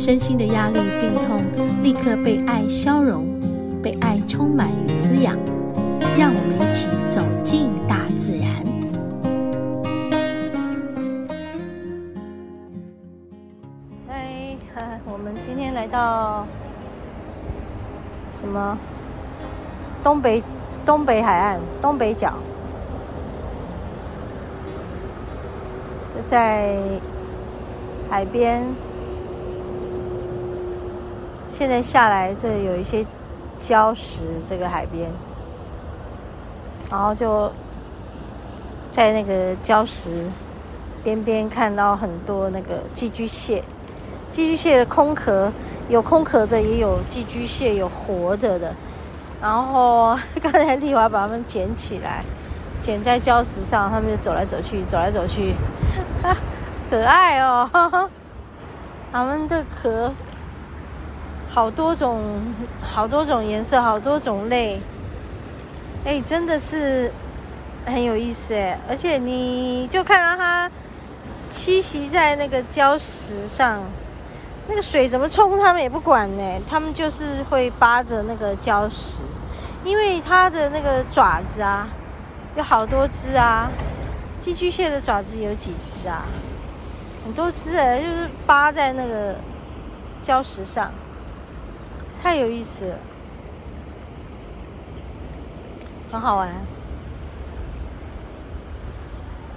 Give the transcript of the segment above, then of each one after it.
身心的压力、病痛立刻被爱消融，被爱充满与滋养。让我们一起走进大自然。嗨，嗨，我们今天来到什么？东北东北海岸，东北角。在海边，现在下来，这有一些礁石，这个海边，然后就在那个礁石边边看到很多那个寄居蟹，寄居蟹的空壳有空壳的，也有寄居蟹有活着的，然后刚才丽华把它们捡起来，捡在礁石上，他们就走来走去，走来走去。啊，可爱哦！它们的壳好多种，好多种颜色，好多种类。哎，真的是很有意思哎！而且你就看到它栖息在那个礁石上，那个水怎么冲，它们也不管呢。它们就是会扒着那个礁石，因为它的那个爪子啊，有好多只啊。寄居蟹的爪子有几只啊？很多只哎，就是扒在那个礁石上，太有意思了，很好玩。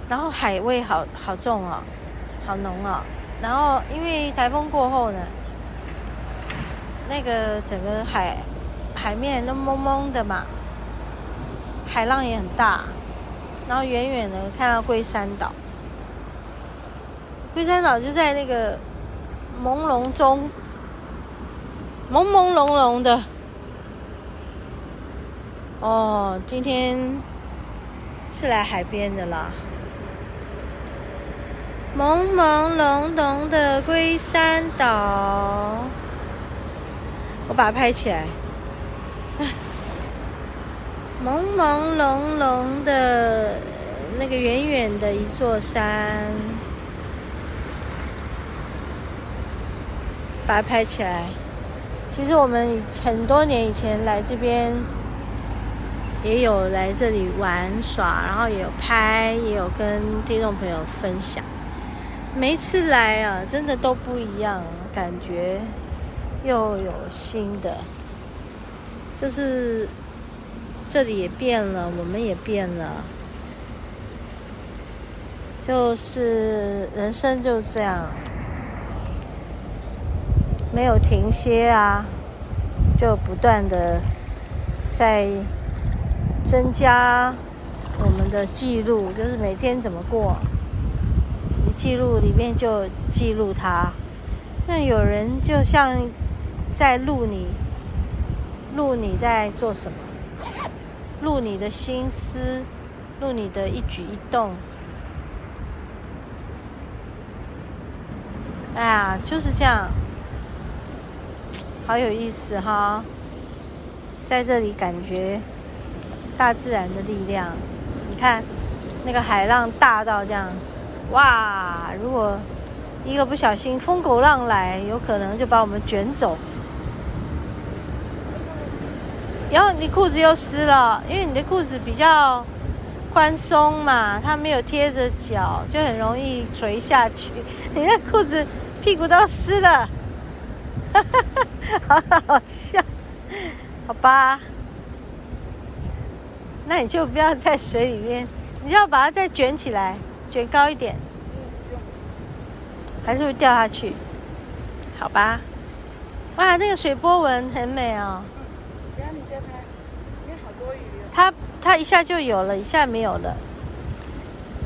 然后海味好好重哦，好浓哦。然后因为台风过后呢，那个整个海海面都蒙蒙的嘛，海浪也很大。然后远远的看到龟山岛，龟山岛就在那个朦胧中，朦朦胧胧的。哦，今天是来海边的啦，朦朦胧胧的龟山岛，我把它拍起来。朦朦胧胧的那个远远的一座山，把它拍起来。其实我们很多年以前来这边，也有来这里玩耍，然后也有拍，也有跟听众朋友分享。每一次来啊，真的都不一样，感觉又有新的，就是。这里也变了，我们也变了，就是人生就这样，没有停歇啊，就不断的在增加我们的记录，就是每天怎么过，你记录里面就记录它，那有人就像在录你，录你在做什么。录你的心思，录你的一举一动。哎呀，就是这样，好有意思哈！在这里感觉大自然的力量。你看，那个海浪大到这样，哇！如果一个不小心，风狗浪来，有可能就把我们卷走。然后你裤子又湿了，因为你的裤子比较宽松嘛，它没有贴着脚，就很容易垂下去。你的裤子屁股都湿了，好好笑，好吧？那你就不要在水里面，你就要把它再卷起来，卷高一点，还是会掉下去？好吧？哇，那个水波纹很美哦。它它一下就有了，一下没有了。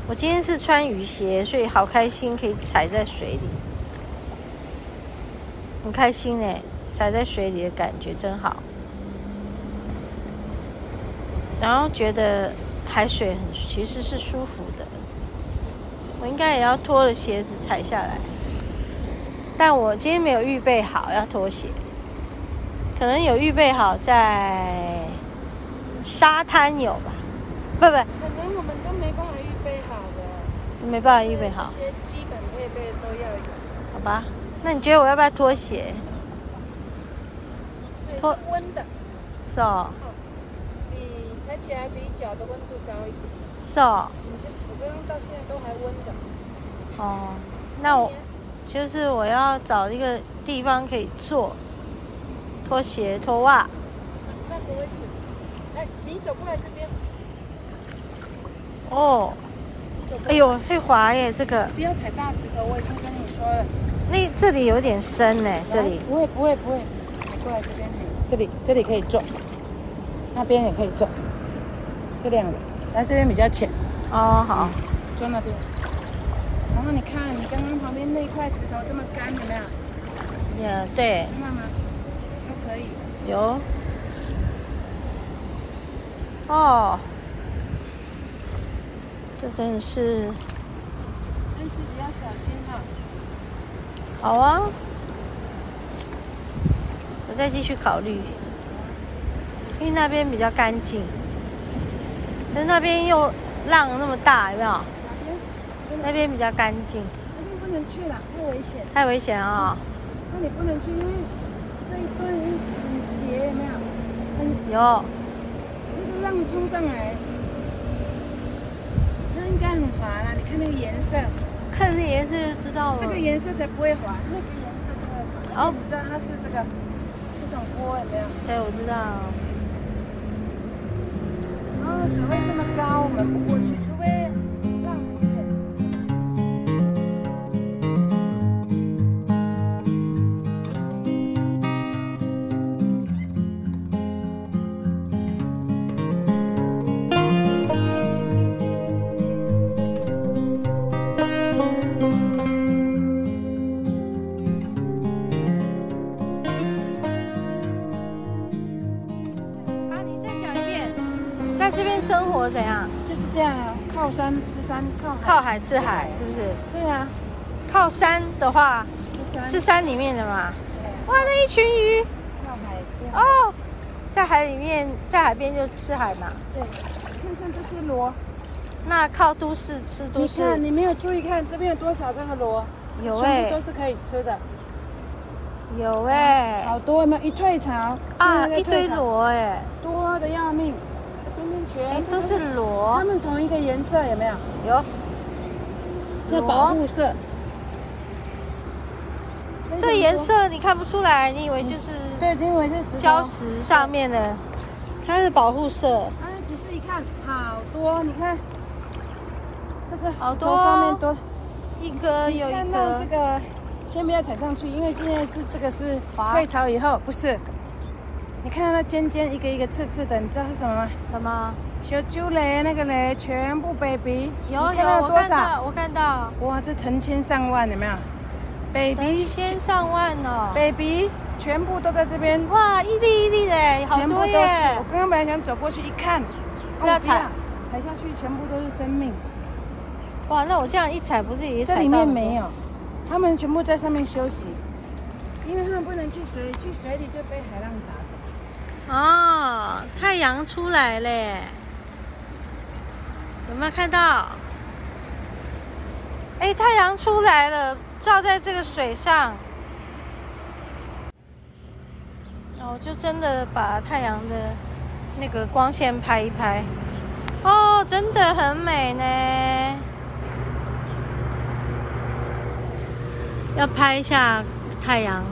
我今天是穿雨鞋，所以好开心，可以踩在水里。很开心哎，踩在水里的感觉真好。然后觉得海水很其实是舒服的，我应该也要脱了鞋子踩下来，但我今天没有预备好要脱鞋，可能有预备好在沙滩有吧？不不，可能我们都没办法预备好的，没办法预备好，这些基本配备都要有，好吧？那你觉得我要不要脱鞋？脱温的，是哦。比踩起来比脚的温度高一点。是哦。你就除非到现在都还温的。哦，那我就是我要找一个地方可以坐，脱鞋脱袜。那个位置，哎，你走过来这边。哦。哎呦，会滑耶，这个。不要踩大石头，我已经跟你说了。那这里有点深呢，这里。不会不会不会，过来这边，这里这里可以坐，那边也可以坐。这两个，来这边比较浅。哦，好，坐那边。然后你看，你刚刚旁边那一块石头这么干，有没有？也对。看吗？都可以。有。哦。这真的是。但是比较小心哈。好啊。我再继续考虑，因为那边比较干净。但是那边又浪那么大，有没有？那边比较干净。那边不能去了，太危险。太危险啊！那你不能去，因为这一段很斜，有没有？很有。那个浪冲上来，那应该很滑啦。你看那个颜色，看这颜色就知道了。这个颜色才不会滑，那个颜色就会滑。哦，你知道它是这个这种锅有没有？对，我知道。水位这么高，我们不过去，除非。生活怎样？就是这样啊，靠山吃山，靠海靠海吃海，是不是？对啊，靠山的话，吃山，吃山里面的嘛。哇，那一群鱼。靠海吃海。哦，在海里面，在海边就吃海嘛。对，看像这些螺。那靠都市吃都市。你看，你没有注意看这边有多少这个螺？有哎、欸，全部都是可以吃的。有哎、欸，好多嘛，一退潮啊，一堆螺哎、欸，多。哎，都是螺，它们同一个颜色有没有？有。这保护色。这颜色你看不出来，你以为就是？对，你以为是石礁石上面的，它是保护色。啊，仔细一看，好多，你看，这个石头上面多，一颗有一颗。这个，先不要踩上去，因为现在是这个是退潮以后，不是。你看到那尖尖一个一个刺刺的，你知道是什么吗？什么？小猪雷那个雷全部 baby，有有，我看到，我看到。哇，这成千上万，有没有？baby，成千上万哦。baby，全部都在这边。哇，一粒一粒的，好多耶。全部都是。我刚刚本来想走过去一看，不要踩，踩下去全部都是生命。哇，那我这样一踩，不是也踩到？这里面没有，他们全部在上面休息，因为他们不能去水，去水里就被海浪打。哦，太阳出来了，有没有看到？哎，太阳出来了，照在这个水上，我就真的把太阳的那个光线拍一拍。哦，真的很美呢，要拍一下太阳。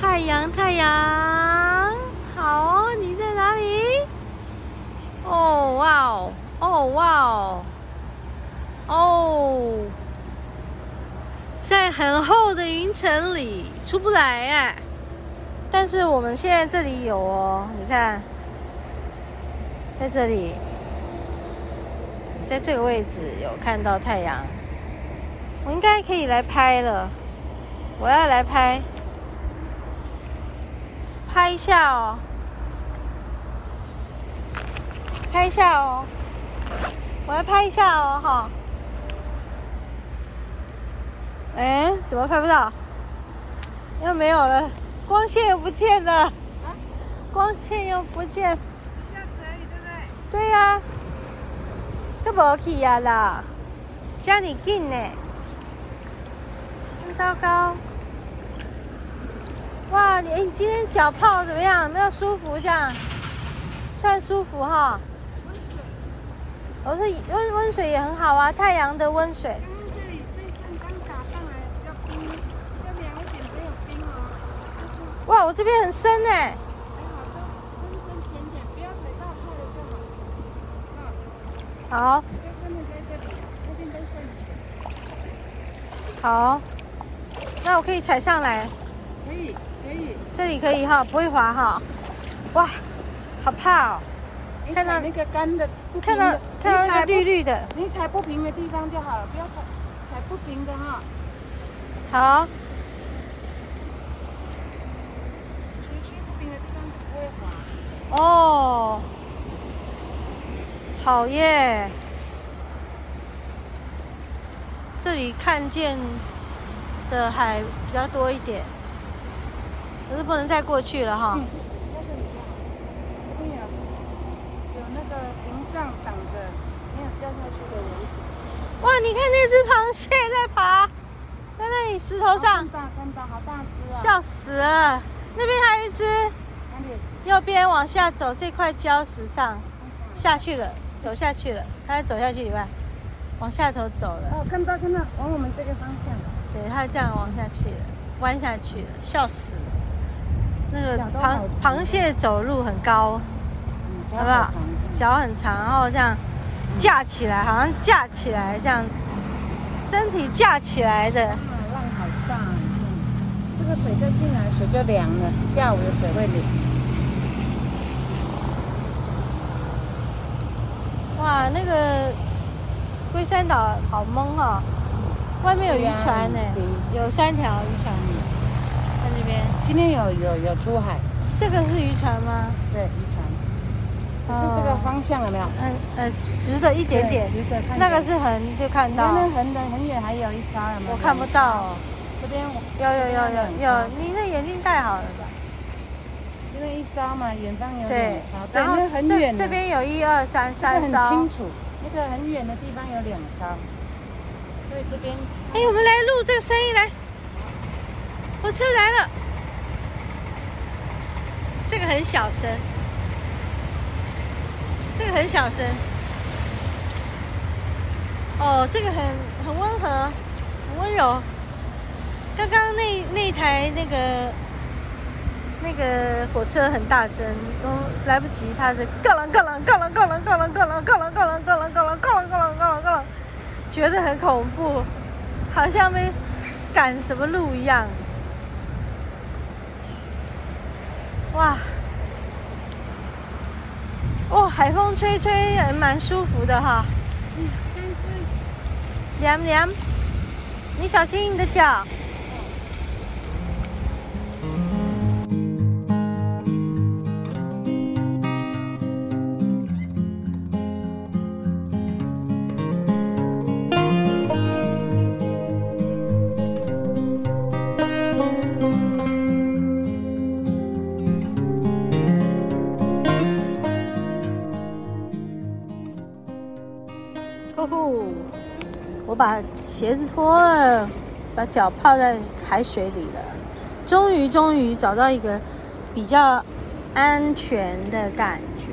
太阳，太阳，好！你在哪里？哦，哇哦，哦，哇哦，哦，在很厚的云层里出不来哎。但是我们现在这里有哦，你看，在这里，在这个位置有看到太阳，我应该可以来拍了。我要来拍，拍一下哦，拍一下哦，我要拍一下哦，哈。哎，怎么拍不到？又没有了，光线又不见了。啊？光线又不见。下次而已，对不对？对呀、啊。都无去呀啦，这么近呢，真糟糕。哇，你你今天脚泡怎么样？有没有舒服？这样算舒服哈。温水。我说温温水也很好啊，太阳的温水。刚刚这里这一阵刚打上来，比较冰，比较凉一点，没有冰哦。就是。哇，我这边很深呢。好，好，那我可以踩上来，可以，这里可以哈，不会滑哈。哇，好怕哦！看到那个干的，看到看到那个绿绿的，你踩不平的地方就好了，不要踩踩不平的哈。好。踩踩不平的地方不会滑。哦。好耶！这里看见的海比较多一点，可是不能再过去了哈。嗯，这边有，有那个屏障挡着，没有掉下去的危险。哇，你看那只螃蟹在爬，在那里石头上。大，看到，好大只啊！笑死了！那边还有一只？右边往下走，这块礁石上下去了。走下去了，他走下去以外，往下头走了。哦，看到看到，往我们这个方向。对，它这样往下去了，弯下去了，笑死了。那个螃螃蟹走路很高，嗯、好不好？脚很长，然后这样架起来，好像架起来这样，身体架起来的。啊，浪好大，嗯，这个水再进来，水就凉了。下午的水会凉。哇，那个龟山岛好懵哈、哦，外面有渔船呢，有三条渔船在那边。今天有有有出海，这个是渔船吗？对，渔船。只是这个方向有没有？嗯呃，直的一点点，直的看。那个是横就看到。那横的很远还有一艘，我看不到。这边有有有有有，你那眼镜戴好了吧？因为一艘嘛，远方有两艘，然后很远。这边有一二三三艘，很清楚。那个很远的地方有两艘，所以这边。哎，我们来录这个声音来。我车来了，这个很小声，这个很小声。哦，这个很很温和，很温柔。刚刚那那台那个。那个火车很大声，都来不及，它是咯啷咯啷咯啷咯啷咯啷咯啷咯啷咯啷咯啷咯啷咯啷咯啷咯啷咯啷，觉得很恐怖，好像被赶什么路一样。哇，哦，海风吹吹也蛮舒服的哈。嗯，但是凉凉，你小心你的脚。把鞋子脱了，把脚泡在海水里了，终于终于找到一个比较安全的感觉，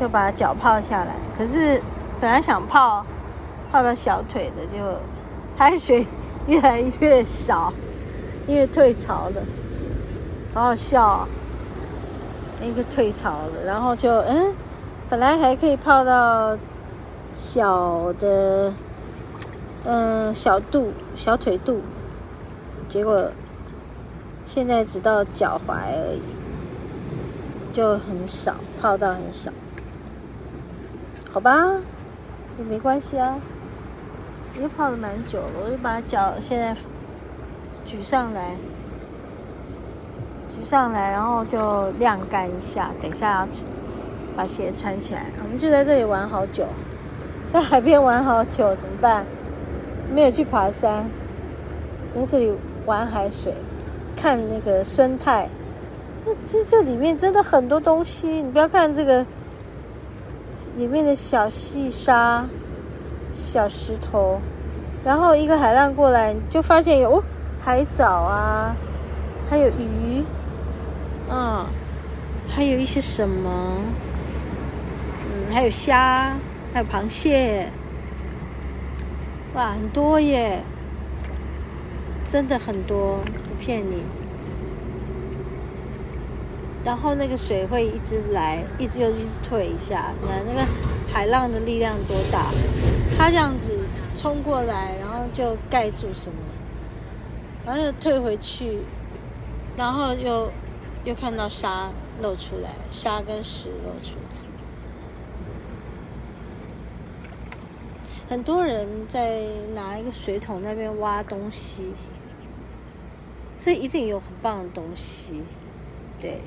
就把脚泡下来。可是本来想泡泡到小腿的，就海水 越来越少，因为退潮了，好好笑啊！那个退潮了，然后就嗯，本来还可以泡到。小的，嗯、小肚、小腿肚，结果现在只到脚踝而已，就很少，泡到很少，好吧，也没关系啊，也泡了蛮久了，我就把脚现在举上来，举上来，然后就晾干一下，等一下要把鞋穿起来。我们就在这里玩好久，在海边玩好久，怎么办？没有去爬山，在这里玩海水，看那个生态。那这这里面真的很多东西，你不要看这个里面的小细沙、小石头，然后一个海浪过来，你就发现有、海藻啊，还有鱼，嗯，还有一些什么，嗯，还有虾，还有螃蟹，哇，很多耶，真的很多，不骗你。然后那个水会一直来，一直又一直退一下。你看那个海浪的力量多大？它这样子冲过来，然后就盖住什么，然后又退回去，然后又又看到沙露出来，沙跟石露出来。很多人在拿一个水桶那边挖东西，这一定有很棒的东西，对。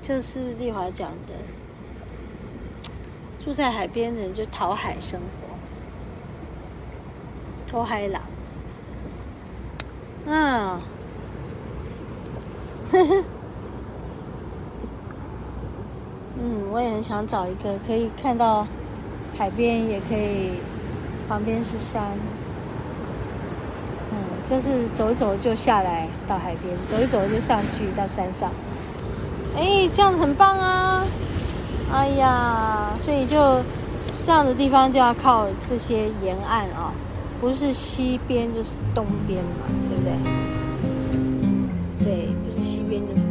就是丽华讲的，住在海边的人就讨海生活，讨海郎。啊，呵呵，嗯，我也很想找一个可以看到海边，也可以旁边是山，嗯，就是走走就下来到海边，走一走就上去到山上，哎，这样子很棒啊！哎呀，所以就这样的地方就要靠这些沿岸啊，不是西边就是东边嘛，对不对？对，不是西边就是。